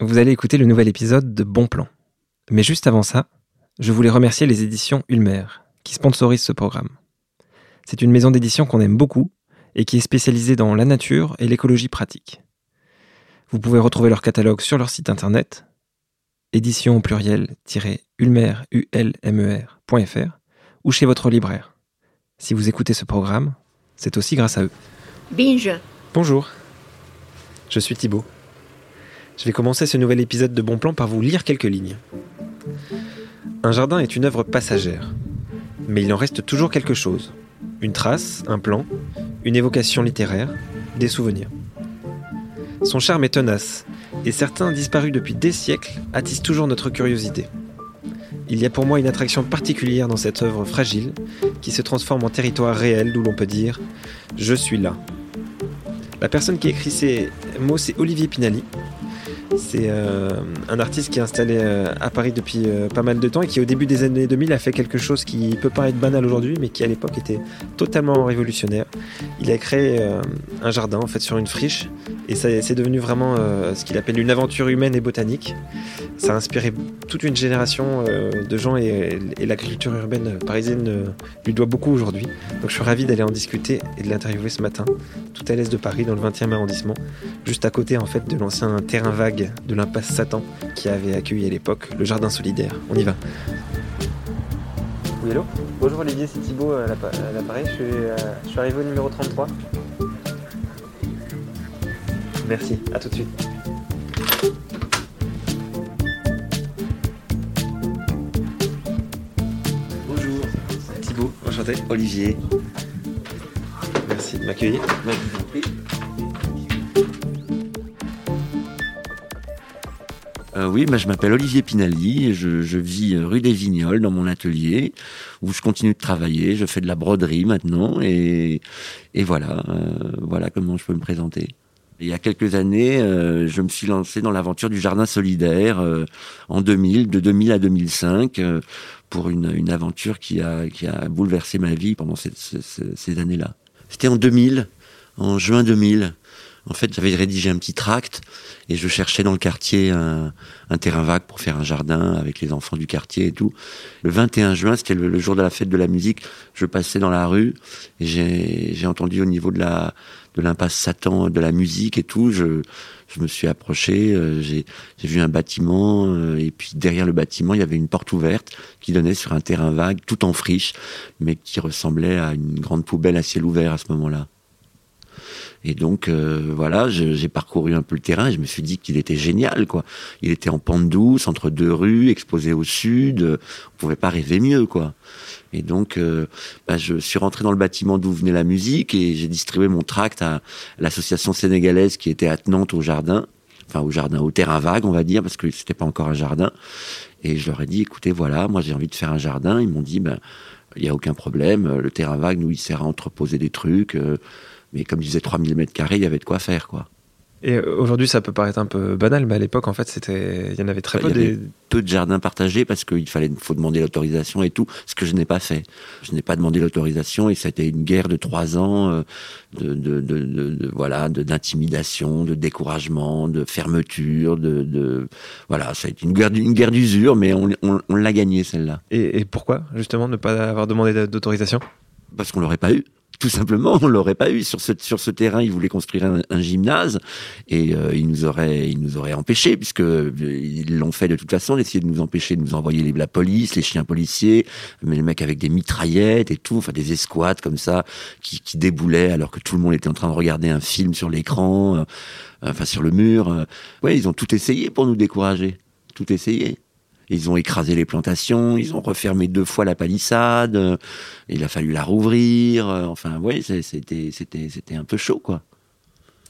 vous allez écouter le nouvel épisode de Bon Plan. Mais juste avant ça, je voulais remercier les éditions Ulmer, qui sponsorisent ce programme. C'est une maison d'édition qu'on aime beaucoup et qui est spécialisée dans la nature et l'écologie pratique. Vous pouvez retrouver leur catalogue sur leur site internet, édition au pluriel-ulmer.fr ou chez votre libraire. Si vous écoutez ce programme, c'est aussi grâce à eux. Binge. Bonjour, je suis Thibaut. Je vais commencer ce nouvel épisode de Bon Plan par vous lire quelques lignes. Un jardin est une œuvre passagère, mais il en reste toujours quelque chose. Une trace, un plan, une évocation littéraire, des souvenirs. Son charme est tenace, et certains disparus depuis des siècles attisent toujours notre curiosité. Il y a pour moi une attraction particulière dans cette œuvre fragile qui se transforme en territoire réel d'où l'on peut dire ⁇ Je suis là ⁇ La personne qui écrit ces mots, c'est Olivier Pinali, c'est euh, un artiste qui est installé euh, à Paris depuis euh, pas mal de temps et qui au début des années 2000 a fait quelque chose qui peut paraître banal aujourd'hui mais qui à l'époque était totalement révolutionnaire. Il a créé un jardin en fait sur une friche et c'est devenu vraiment ce qu'il appelle une aventure humaine et botanique. Ça a inspiré toute une génération de gens et, et, la culture urbaine parisienne lui doit beaucoup aujourd'hui. Donc je suis ravi d'aller en discuter et de l'interviewer ce matin, tout à l'est de Paris dans le 20e arrondissement, juste à côté en fait de l'ancien terrain vague de l'impasse Satan qui avait accueilli à l'époque le jardin solidaire. On y va. Hello Bonjour Olivier, c'est Thibaut à l'appareil. Euh, je, suis arrivé au numéro 33. Merci, à tout de suite. Bonjour, Thibaut, enchanté. Olivier. Merci de m'accueillir. Euh, oui, bah, je m'appelle Olivier Pinali et je, vis rue des Vignoles dans mon atelier où je continue de travailler. Je fais de la broderie maintenant et, voilà, euh, voilà comment je peux me présenter. Il y a quelques années, euh, je me suis lancé dans l'aventure du jardin solidaire en 2000, de 2000 à 2005, pour une, aventure qui a, qui a bouleversé ma vie pendant ces, années-là. C'était en 2000, en juin 2000. En fait, j'avais rédigé un petit tract et je cherchais dans le quartier un, terrain vague pour faire un jardin avec les enfants du quartier et tout. Le 21 juin, c'était le, jour de la fête de la musique, je passais dans la rue et j'ai entendu au niveau de la de l'impasse Satan de la musique et tout, je, je me suis approché, euh, j'ai vu un bâtiment euh, et puis derrière le bâtiment, il y avait une porte ouverte qui donnait sur un terrain vague tout en friche mais qui ressemblait à une grande poubelle à ciel ouvert à ce moment-là. Et donc euh, voilà, j'ai parcouru un peu le terrain et je me suis dit qu'il était génial, quoi. Il était en pente douce, entre deux rues, exposé au sud. On pouvait pas rêver mieux, quoi. Et donc, euh, bah, je suis rentré dans le bâtiment d'où venait la musique et j'ai distribué mon tract à l'association sénégalaise qui était attenante au jardin, enfin au jardin, au terrain vague, on va dire, parce que c'était pas encore un jardin. Et je leur ai dit, écoutez, voilà, moi j'ai envie de faire un jardin. Ils m'ont dit, ben, il y a aucun problème. Le terrain vague, nous, il sert à entreposer des trucs. Euh, mais comme je disais, 3000 mètres carrés, il y avait de quoi faire, quoi. Et aujourd'hui, ça peut paraître un peu banal, mais à l'époque, en fait, c'était, il y en avait très peu. Il y avait peu de jardins partagés parce qu'il fallait, faut demander l'autorisation et tout, ce que je n'ai pas fait. Je n'ai pas demandé l'autorisation et ça a été une guerre de trois ans euh, de, de, de, de, voilà, d'intimidation, de, découragement, de fermeture, de, de, voilà, ça a été une guerre, une guerre d'usure, mais on, on, on l'a gagnée celle-là. Et, et pourquoi justement ne pas avoir demandé d'autorisation? Parce qu'on l'aurait pas eu tout simplement, on l'aurait pas eu sur ce sur ce terrain. Ils voulaient construire un, gymnase et euh, ils nous auraient ils nous auraient empêchés puisque euh, ils l'ont fait de toute façon, d'essayer de nous empêcher de nous envoyer les, la police, les chiens policiers, mais les mecs avec des mitraillettes et tout, enfin des escouades comme ça qui, qui déboulaient alors que tout le monde était en train de regarder un film sur l'écran, euh, enfin sur le mur. Ouais, ils ont tout essayé pour nous décourager, tout essayé. Ils ont écrasé les plantations, ils ont refermé deux fois la palissade, il a fallu la rouvrir. Enfin, oui, c'était, c'était, un peu chaud, quoi.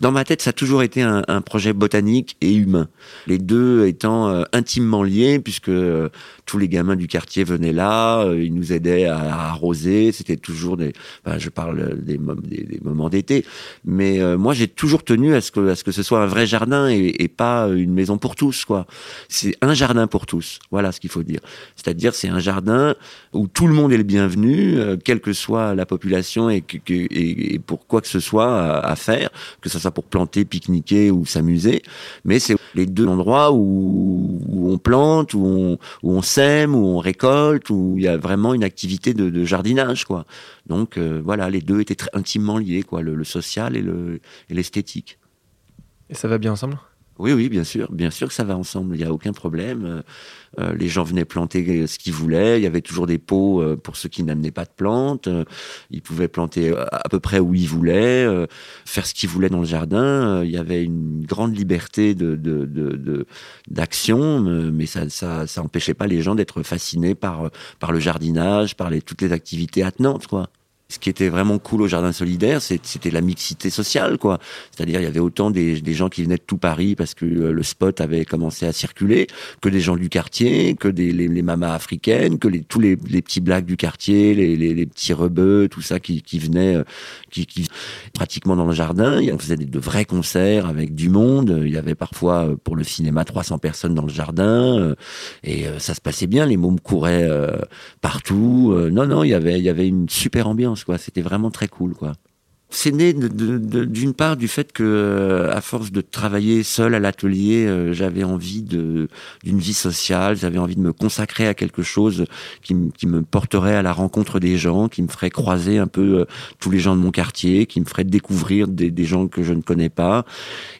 Dans ma tête, ça a toujours été un, projet botanique et humain. Les deux étant euh, intimement liés, puisque euh, tous les gamins du quartier venaient là, euh, ils nous aidaient à, arroser. C'était toujours des, je parle des, moments d'été, mais moi j'ai toujours tenu à ce que à ce que ce soit un vrai jardin et, pas une maison pour tous, quoi. C'est un jardin pour tous. Voilà ce qu'il faut dire. C'est-à-dire c'est un jardin où tout le monde est le bienvenu, quelle que soit la population et, pour quoi que ce soit à, à faire, que ça soit pour planter, pique-niquer ou s'amuser. Mais c'est les deux endroits où, on plante, où on, sème, où on récolte, où il y a vraiment une activité de, jardinage, quoi. Donc euh, voilà, les deux étaient très intimement liés, quoi, le, social et l'esthétique. et ça va bien ensemble? Oui, oui, bien sûr, bien sûr que ça va ensemble. Il n'y a aucun problème. Euh, euh, les gens venaient planter ce qu'ils voulaient. Il y avait toujours des pots euh, pour ceux qui n'amenaient pas de plantes. ils pouvaient planter à peu près où ils voulaient, faire ce qu'ils voulaient dans le jardin. il y avait une grande liberté de, d'action, mais ça, ça, ça empêchait pas les gens d'être fascinés par par le jardinage, par les, toutes les activités attenantes, quoi ce qui était vraiment cool au jardin solidaire, c'était la mixité sociale, quoi. C'est-à-dire, il y avait autant des, gens qui venaient de tout Paris parce que euh, le spot avait commencé à circuler, que des gens du quartier, que des les, mamas africaines, que tous les, petits blacks du quartier, les, petits rebeux, tout ça qui, venaient, euh, qui, qui pratiquement dans le jardin. On faisait de vrais concerts avec du monde. Il y avait parfois euh, pour le cinéma 300 personnes dans le jardin et ça se passait bien. Les mômes couraient partout. Non, non, il y avait une super ambiance. C'était vraiment très cool, quoi. C'est né d'une part du fait que, euh, à force de travailler seul à l'atelier, euh, j'avais envie d'une vie sociale, j'avais envie de me consacrer à quelque chose qui, me porterait à la rencontre des gens, qui me ferait croiser un peu euh, tous les gens de mon quartier, qui me ferait découvrir des, des gens que je ne connais pas.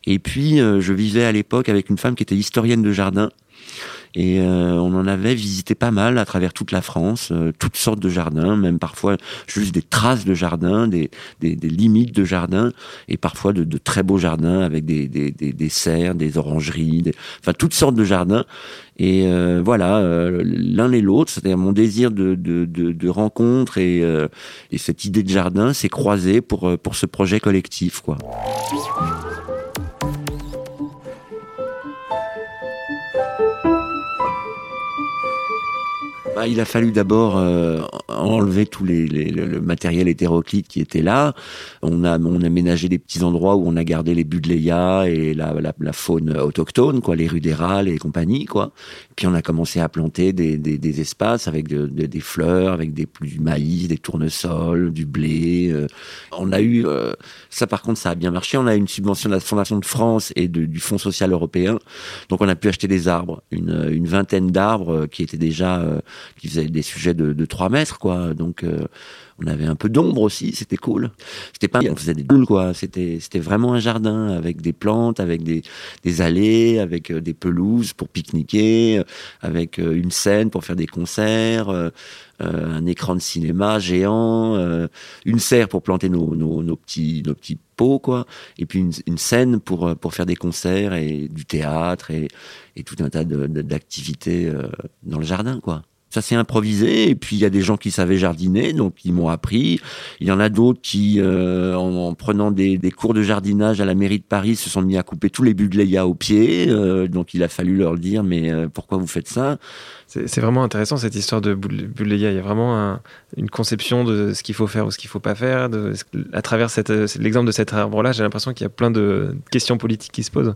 Et puis, je vivais à l'époque avec une femme qui était historienne de jardin et euh, on en avait visité pas mal à travers toute la France, euh, toutes sortes de jardins, même parfois juste des traces de jardins, des, des, des limites de jardins, et parfois de, de, très beaux jardins avec des, des, des, serres, des orangeries, enfin toutes sortes de jardins. Et euh, voilà, l'un et l'autre, c'est-à-dire mon désir de, de, de, de rencontre et, et cette idée de jardin s'est croisé pour, pour ce projet collectif, quoi. Bah, il a fallu d'abord euh, enlever tout le matériel hétéroclite qui était là. On a on a aménagé des petits endroits où on a gardé les budléas et la, faune autochtone, les rudérales et compagnie. Puis on a commencé à planter des, espaces avec de, des fleurs, avec du maïs, des tournesols, du blé. Euh. On a eu euh, ça par contre ça a bien marché. On a eu une subvention de la Fondation de France et du Fonds social européen. Donc on a pu acheter des arbres, une, vingtaine d'arbres qui étaient déjà qui faisait des sujets de, de 3 mètres, quoi. Donc, euh, on avait un peu d'ombre aussi, c'était cool. C'était pas, on faisait des boules, quoi. C'était, c'était vraiment un jardin avec des plantes, avec des, des allées, avec euh, des pelouses pour pique-niquer, euh, avec une scène pour faire des concerts. un écran de cinéma géant, une serre pour planter nos, nos, petits nos pots quoi, et puis une, une, scène pour pour faire des concerts et du théâtre et, et tout un tas d'activités dans le jardin quoi ça s'est improvisé et puis il y a des gens qui savaient jardiner donc ils m'ont appris. Il y en a d'autres qui euh, en, prenant des, cours de jardinage à la mairie de Paris se sont mis à couper tous les budléas au pied euh, donc il a fallu leur dire mais euh, pourquoi vous faites ça? C'est vraiment intéressant cette histoire de budléia il y a vraiment un, une conception de ce qu'il faut faire ou ce qu'il faut pas faire à travers l'exemple de cet arbre là j'ai l'impression qu'il y a plein de questions politiques qui se posent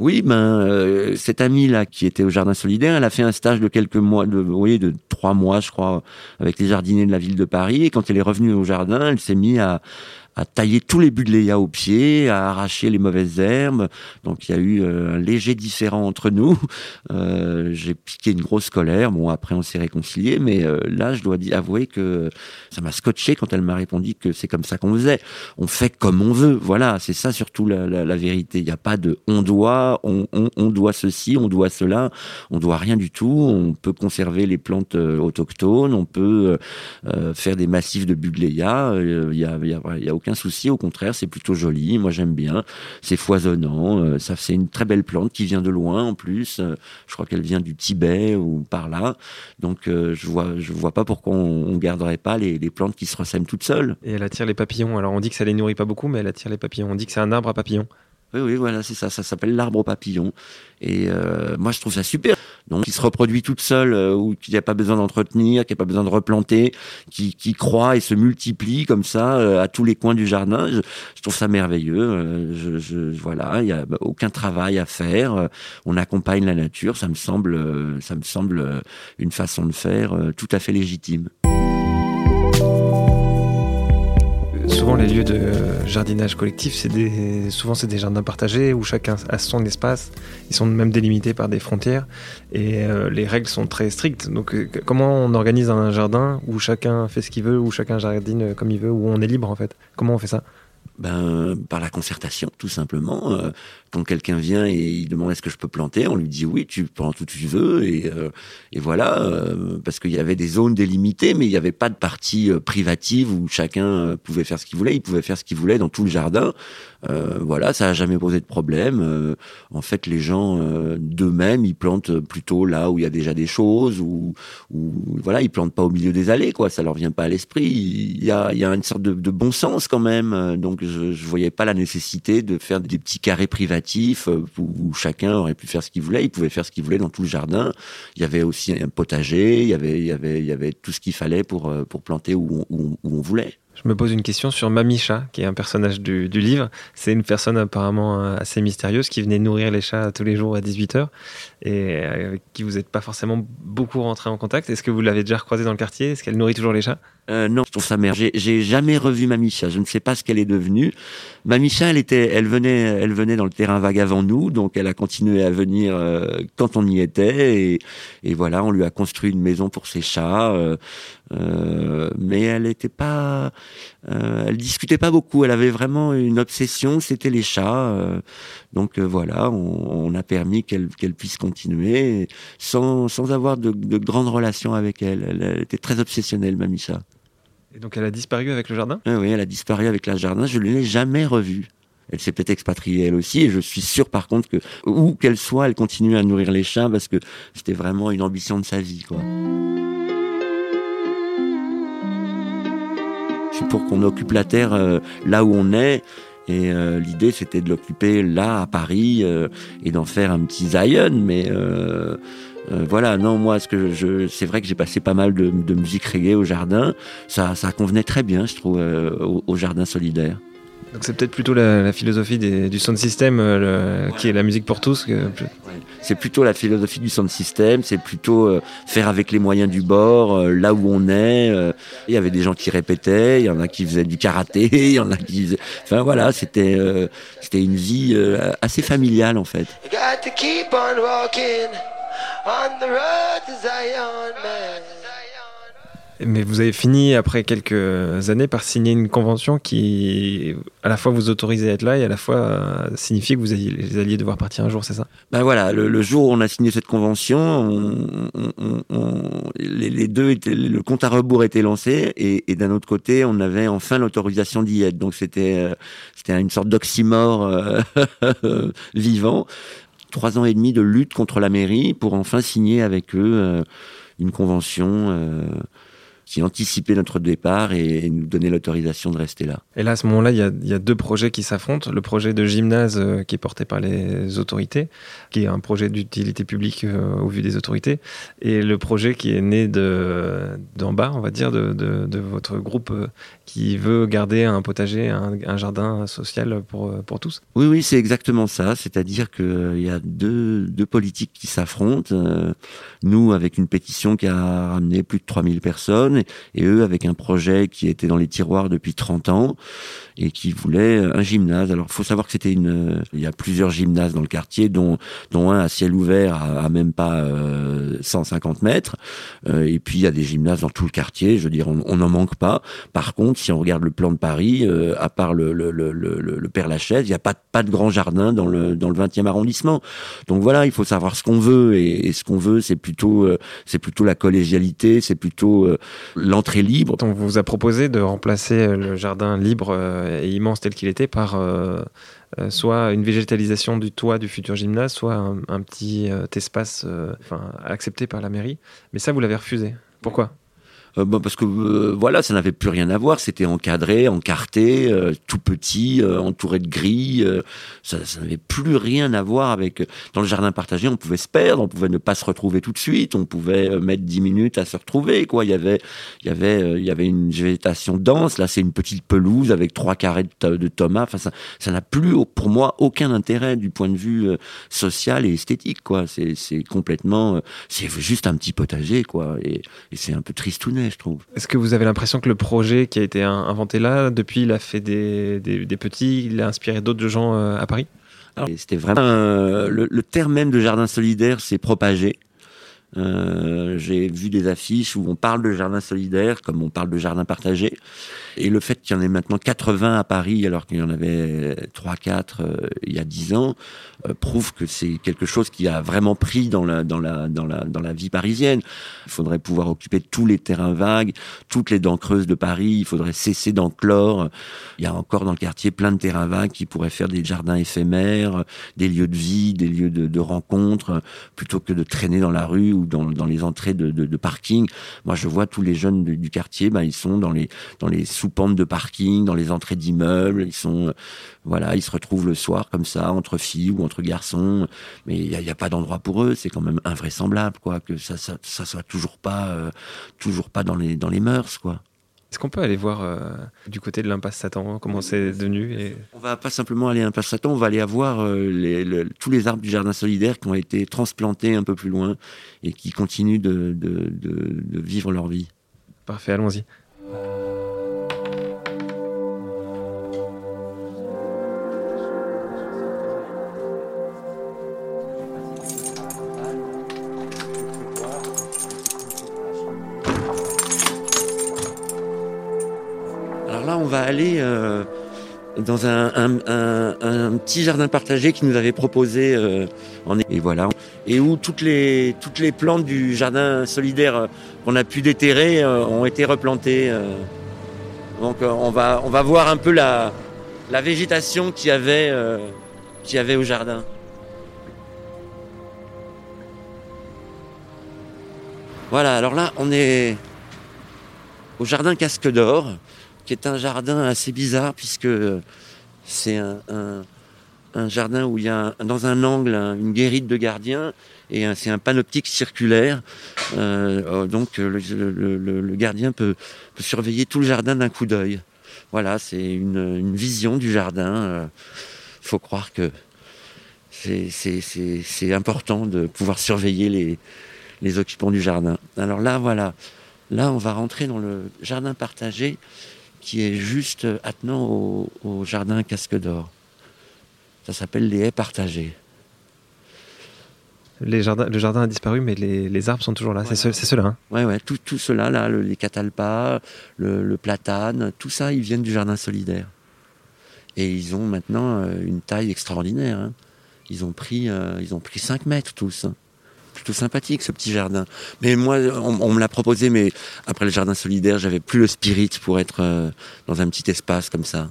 oui, ben euh, cette amie là qui était au jardin solidaire, elle a fait un stage de quelques mois, de oui, de trois mois, je crois, avec les jardiniers de la ville de Paris. Et quand elle est revenue au jardin, elle s'est mise à, à tailler tous les budléas au pied, à arracher les mauvaises herbes. Donc il y a eu euh, un léger différent entre nous. Euh, J'ai piqué une grosse colère. Bon, après on s'est réconcilié, mais euh, là je dois avouer que ça m'a scotché quand elle m'a répondu que c'est comme ça qu'on faisait. On fait comme on veut. Voilà, c'est ça surtout la, vérité. Il n'y a pas de on doit, on, doit ceci, on doit cela. On doit rien du tout. On peut conserver les plantes autochtones. On peut faire des massifs de budléas. Il y a, y a, y a aucun souci. Au contraire, c'est plutôt joli. Moi, j'aime bien. C'est foisonnant. Euh, ça, c'est une très belle plante qui vient de loin en plus. Euh, je crois qu'elle vient du Tibet ou par là. Donc, euh, je vois, je vois pas pourquoi on, garderait pas les, les, plantes qui se ressèment toutes seules. Et elle attire les papillons. Alors, on dit que ça les nourrit pas beaucoup, mais elle attire les papillons. On dit que c'est un arbre à papillons. Oui, oui, voilà, c'est ça. Ça s'appelle l'arbre aux papillons. Et moi, je trouve ça super donc qui se reproduit toute seule, euh, ou qui n'a pas besoin d'entretenir, qui n'a pas besoin de replanter, qui, qui croît et se multiplie comme ça euh, à tous les coins du jardin. Je, trouve ça merveilleux. Euh, voilà, il y a aucun travail à faire. on accompagne la nature. Ça me semble, ça me semble une façon de faire tout à fait légitime souvent les lieux de jardinage collectif, c'est des, souvent c'est des jardins partagés où chacun a son espace. Ils sont même délimités par des frontières et euh, les règles sont très strictes. Donc euh, comment on organise un jardin où chacun fait ce qu'il veut, où chacun jardine comme il veut, où on est libre en fait? Comment on fait ça? Ben, par la concertation, tout simplement. Euh, quand quelqu'un vient et il demande est-ce que je peux planter, on lui dit oui, tu plantes où tu veux et, euh, et voilà, euh, parce qu'il y avait des zones délimitées, mais il n'y avait pas de partie privative où chacun pouvait faire ce qu'il voulait. Il pouvait faire ce qu'il voulait dans tout le jardin. voilà, ça a jamais posé de problème. en fait, les gens d'eux-mêmes, ils plantent plutôt là où il y a déjà des choses, ou, voilà, ils plantent pas au milieu des allées, quoi. Ça leur vient pas à l'esprit. Il y a, y a une sorte de, de bon sens quand même. Donc je ne voyais pas la nécessité de faire des petits carrés privatifs euh, où, chacun aurait pu faire ce qu'il voulait. Il pouvait faire ce qu'il voulait dans tout le jardin. Il y avait aussi un potager, il y avait, il y avait, il y avait tout ce qu'il fallait pour, euh, pour planter où, où, on voulait. Je me pose une question sur Mamicha, qui est un personnage du, du livre. C'est une personne apparemment euh, assez mystérieuse qui venait nourrir les chats tous les jours à 18h et avec qui vous n'êtes pas forcément beaucoup rentré en contact. Est-ce que vous l'avez déjà recroisée dans le quartier? Est-ce qu'elle nourrit toujours les chats? Euh, non, je trouve ça merde. J'ai jamais revu Mamicha. Je ne sais pas ce qu'elle est devenue. Mamicha, elle était, elle venait, elle venait dans le terrain vague avant nous, donc elle a continué à venir euh, quand on y était, et, et, voilà, on lui a construit une maison pour ses chats. Euh, euh mais elle était pas, euh, elle discutait pas beaucoup. Elle avait vraiment une obsession, c'était les chats. donc voilà, on, on, a permis qu'elle puisse continuer sans, sans avoir de, de grandes relations avec elle. Elle était très obsessionnelle, Mamicha. Et donc elle a disparu avec le jardin? Oui, elle a disparu avec le jardin. Je ne l'ai jamais revue. Elle s'est peut-être expatriée elle aussi, et je suis sûr par contre que où qu'elle soit, elle continue à nourrir les chats parce que c'était vraiment une ambition de sa vie. Je suis pour qu'on occupe la terre euh, là où on est. Et euh, l'idée, c'était de l'occuper là, à Paris, euh, et d'en faire un petit Zion. Mais voilà, non, moi, ce que je, c'est vrai que j'ai passé pas mal de, musique reggae au jardin. Ça, ça convenait très bien, je trouve, euh, au, jardin solidaire. Donc c'est peut-être plutôt la, philosophie du sound system euh, qui est la musique pour tous. C'est plutôt la philosophie du sound system, c'est plutôt faire avec les moyens du bord, là où on est. Il y avait des gens qui répétaient, il y en a qui faisaient du karaté, il y en a qui faisaient... Enfin voilà, c'était c'était une vie assez familiale en fait. On the road to Zion, Mais vous avez fini après quelques années par signer une convention qui à la fois vous autorisait à être là et à la fois euh, signifiait que vous alliez, devoir partir un jour, c'est ça? Ben voilà, le, jour où on a signé cette convention, les, deux étaient, le compte à rebours était lancé et, d'un autre côté, on avait enfin l'autorisation d'y être. Donc c'était euh, c'était une sorte d'oxymore euh, vivant trois ans et demi de lutte contre la mairie pour enfin signer avec eux euh, une convention euh, qui anticipait notre départ et, nous donnait l'autorisation de rester là. Et là, à ce moment-là, il y, a, deux projets qui s'affrontent. Le projet de gymnase euh, qui est porté par les autorités, qui est un projet d'utilité publique au vu des autorités, et le projet qui est né d'en bas, on va dire, de, de votre groupe qui veut garder un potager, un, jardin social pour, pour tous. Oui, oui, c'est exactement ça. C'est-à-dire qu'il euh, y a deux, deux politiques qui s'affrontent. Euh, nous, avec une pétition qui a ramené plus de 3000 personnes, et eux, avec un projet qui était dans les tiroirs depuis 30 ans et qui voulait un gymnase. Alors, faut savoir que c'était une... Il y a plusieurs gymnases dans le quartier, dont, dont un à ciel ouvert à, même pas 150 euh, mètres. et puis, il y a des gymnases dans tout le quartier. Je veux dire, on n'en manque pas. Par contre, si on regarde le plan de Paris, euh, à part le, le, le, le, Père Lachaise, il n'y a pas, pas de grand jardin dans le, dans le 20e arrondissement. Donc voilà, il faut savoir ce qu'on veut et, ce qu'on veut, c'est plutôt, euh, c'est plutôt la collégialité, c'est plutôt euh, l'entrée libre. On vous a proposé de remplacer le jardin libre et immense tel qu'il était par soit une végétalisation du toit du futur gymnase, soit un, petit espace accepté par la mairie. Mais ça, vous l'avez refusé. Pourquoi? Euh, bah, parce que euh, voilà, ça n'avait plus rien à voir. C'était encadré, encarté, euh, tout petit, entouré de grilles. ça, ça n'avait plus rien à voir avec. Dans le jardin partagé, on pouvait se perdre, on pouvait ne pas se retrouver tout de suite, on pouvait mettre dix minutes à se retrouver. Quoi, il y avait, il y avait, il y avait une végétation dense. Là, c'est une petite pelouse avec trois carrés de, de tomates. Enfin, ça, ça n'a plus pour moi aucun intérêt du point de vue social et esthétique. Quoi, c'est, c'est complètement, c'est juste un petit potager. Quoi, et, et c'est un peu tristounet. Jamais, je trouve. Est-ce que vous avez l'impression que le projet qui a été inventé là, depuis, il a fait des, des, petits, il a inspiré d'autres gens euh, à Paris? C'était vraiment le, le, terme même de jardin solidaire s'est propagé. Euh, j'ai vu des affiches où on parle de jardin solidaire, comme on parle de jardin partagé. Et le fait qu'il y en ait maintenant 80 à Paris, alors qu'il y en avait 3-4 euh, il y a 10 ans, euh, prouve que c'est quelque chose qui a vraiment pris dans la, dans, la, dans, la, dans la vie parisienne. Il faudrait pouvoir occuper tous les terrains vagues, toutes les dents creuses de Paris. Il faudrait cesser d'enclore. Il y a encore dans le quartier plein de terrains vagues qui pourraient faire des jardins éphémères, des lieux de vie, des lieux de, de rencontre, plutôt que de traîner dans la rue ou dans, dans les entrées de, de, parking. Moi, je vois tous les jeunes du, quartier, ben, ils sont dans les, dans les sous-pentes de parking, dans les entrées d'immeubles. Ils sont, euh, voilà, ils se retrouvent le soir comme ça, entre filles ou entre garçons. Mais il n'y a, a, pas d'endroit pour eux. C'est quand même invraisemblable, quoi, que ça, ça, ça soit toujours pas, euh, toujours pas dans les, dans les mœurs, quoi. Est-ce qu'on peut aller voir euh, du côté de l'impasse Satan comment c'est devenu et... On va pas simplement aller à l'impasse Satan, on va aller voir euh, les, tous les arbres du jardin solidaire qui ont été transplantés un peu plus loin et qui continuent de, de, de vivre leur vie. Parfait, allons-y. Dans un, petit jardin partagé qui nous avait proposé euh, en et voilà et où toutes les toutes les plantes du jardin solidaire euh, qu'on a pu déterrer ont été replantées. donc on va on va voir un peu la la végétation avait qu'il y avait au jardin. Voilà, alors là, on est au jardin Casque d'Or qui est un jardin assez bizarre puisque c'est un, jardin où il y a dans un angle une guérite de gardiens et c'est un panoptique circulaire. Euh, oh, donc le, gardien peut, surveiller tout le jardin d'un coup d'œil. Voilà, c'est une, vision du jardin. Il euh, faut croire que c'est important de pouvoir surveiller les occupants du jardin. Alors là, voilà. Là, on va rentrer dans le jardin partagé qui est juste attenant au, jardin Casque d'Or. Ça s'appelle les haies partagées. Les jardins, le jardin a disparu, mais les, arbres sont toujours là. C'est ceux-là. Hein. ouais, ouais. Tout, tout cela là, les catalpas, le, platane, tout ça, ils viennent du jardin solidaire. Et ils ont maintenant euh, une taille extraordinaire. Hein. Ils ont pris, euh, ils ont pris 5 mètres tous. Hein plutôt sympathique ce petit jardin. Mais moi, on, me l'a proposé, mais après le jardin solidaire, j'avais plus le spirit pour être euh, dans un petit espace comme ça.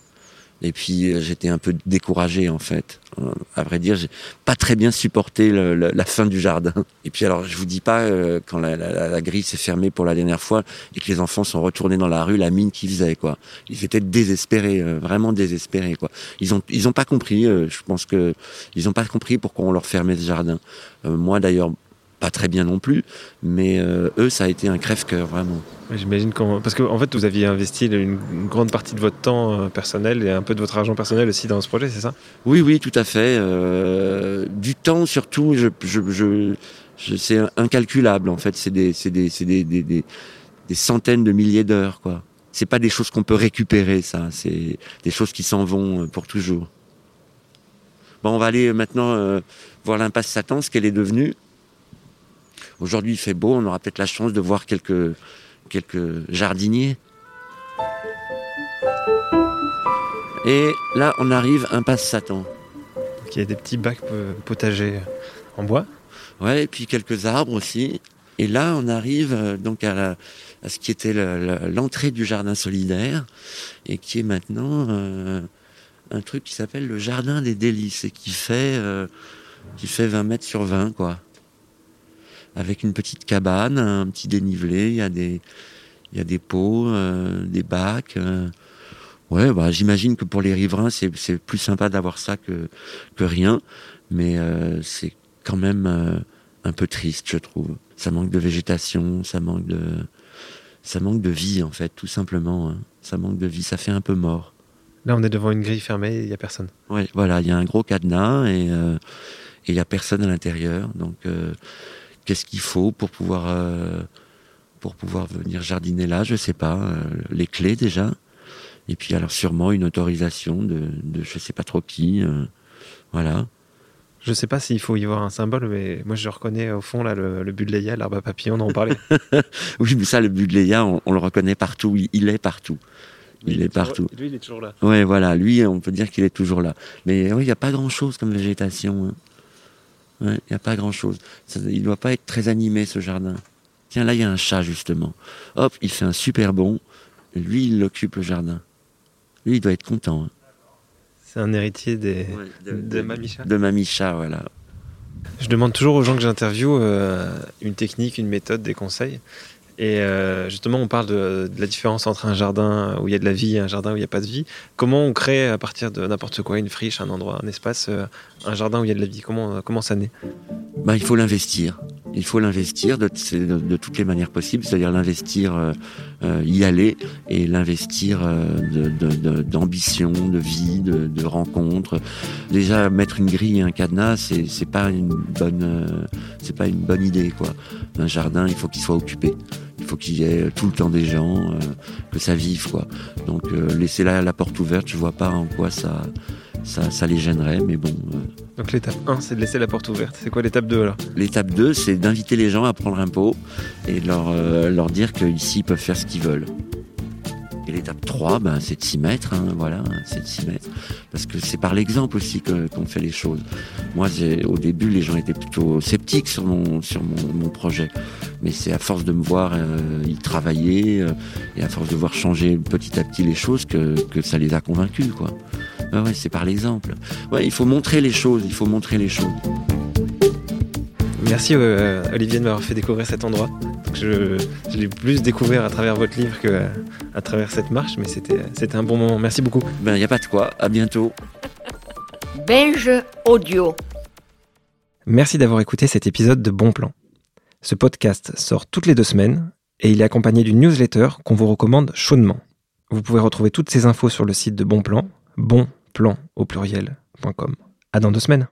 Et puis euh, j'étais un peu découragé en fait. Euh, à vrai dire, j'ai pas très bien supporté la fin du jardin. Et puis alors, je vous dis pas quand la, grille s'est fermée pour la dernière fois et que les enfants sont retournés dans la rue, la mine qu'ils faisaient quoi. Ils étaient désespérés, vraiment désespérés quoi. Ils ont ils ont pas compris. je pense que ils ont pas compris pourquoi on leur fermait ce jardin. moi d'ailleurs, pas très bien non plus, mais euh, eux, ça a été un crève-cœur, vraiment. J'imagine qu'en... Parce qu'en fait, vous aviez investi une, grande partie de votre temps euh, personnel et un peu de votre argent personnel aussi dans ce projet, c'est ça? Oui, oui, tout à fait. Euh, du temps, surtout, je, je, je, c'est incalculable, en fait. C'est des, c'est des, c'est des, des, des, centaines de milliers d'heures, quoi. C'est pas des choses qu'on peut récupérer, ça. C'est des choses qui s'en vont pour toujours. Bon, on va aller maintenant voir l'impasse Satan, ce qu'elle est devenue. Aujourd'hui, il fait beau, on aura peut-être la chance de voir quelques, quelques jardiniers. Et là, on arrive un passe Satan. il y a des petits bacs potagers en bois. Ouais, et puis quelques arbres aussi. Et là, on arrive euh, donc à, ce qui était l'entrée du jardin solidaire et qui est maintenant euh, un truc qui s'appelle le jardin des délices et qui fait, euh, qui fait 20 mètres sur 20, quoi avec une petite cabane, un petit dénivelé, il y a des, il y a des pots, euh, des bacs. Euh. Ouais, bah, j'imagine que pour les riverains, c'est, plus sympa d'avoir ça que, que rien, mais euh, c'est quand même un peu triste, je trouve. Ça manque de végétation, ça manque de, ça manque de vie en fait, tout simplement. Hein. Ça manque de vie, ça fait un peu mort. Là, on est devant une grille fermée, il n'y a personne. Ouais, voilà, il y a un gros cadenas et il n'y a personne à l'intérieur, donc qu'est-ce qu'il faut pour pouvoir, euh, pour pouvoir venir jardiner là, je sais pas, euh, les clés déjà. Et puis alors sûrement une autorisation de, de je sais pas trop qui. euh, voilà. Je sais pas s'il faut y voir un symbole, mais moi je reconnais au fond là le, le Budleia, l'arbre à papillon dont on parlait. Oui, mais ça, le Budleia, on, on le reconnaît partout. Il, il est partout. Il est partout. Lui, il est toujours là. Ouais, voilà. Lui, on peut dire qu'il est toujours là. Mais oui, il n'y a pas grand-chose comme végétation. hein. Ouais, il n'y a pas grand-chose. Il ne doit pas être très animé, ce jardin. Tiens, là, il y a un chat, justement. Hop, il fait un super bond. Lui, il occupe le jardin. Lui, il doit être content. hein. C'est un héritier des, de Mamie Chat. De Mamie Chat, voilà. Je demande toujours aux gens que j'interviewe euh, une technique, une méthode, des conseils. Et euh, justement, on parle de, la différence entre un jardin où il y a de la vie et un jardin où il n'y a pas de vie. Comment on crée à partir de n'importe quoi, une friche, un endroit, un espace, euh, un jardin où il y a de la vie? Comment, comment ça naît? Bah, il faut l'investir. Il faut l'investir de, toutes les manières possibles, c'est-à-dire l'investir, euh, euh, y aller, et l'investir euh, d'ambition, de, vie, de, rencontres. Déjà mettre une grille et un cadenas, c'est pas une bonne, euh, c'est pas une bonne idée quoi. Un jardin, il faut qu'il soit occupé. Il faut qu'il y ait tout le temps des gens, que ça vive quoi. Donc laisser la, la porte ouverte, je vois pas en quoi ça, ça, ça les gênerait, mais bon. euh, Donc l'étape 1, c'est de laisser la porte ouverte. C'est quoi l'étape 2 alors? L'étape 2, c'est d'inviter les gens à prendre un pot et de leur, euh, leur dire qu'ici, ils peuvent faire ce qu'ils veulent. Et l'étape 3, ben, c'est de s'y mettre, hein, voilà, c'est de s'y mettre. Parce que c'est par l'exemple aussi qu'on fait les choses. Moi, au début, les gens étaient plutôt sceptiques sur mon, sur mon, mon projet. Mais c'est à force de me voir euh, y travailler euh, et à force de voir changer petit à petit les choses que, que ça les a convaincus, quoi. Ouais, ouais, c'est par l'exemple. Ouais, il faut montrer les choses, il faut montrer les choses. Merci euh, Olivier de m'avoir fait découvrir cet endroit. Donc, je je l'ai plus découvert à travers votre livre que euh, à travers cette marche, mais c'était c'était un bon moment. Merci beaucoup. Ben, il n'y a pas de quoi. À bientôt. Binge Audio. Merci d'avoir écouté cet épisode de Bon Plan. Ce podcast sort toutes les deux semaines et il est accompagné d'une newsletter qu'on vous recommande chaudement. Vous pouvez retrouver toutes ces infos sur le site de Bon Plan, bonplan au pluriel.com. À dans deux semaines.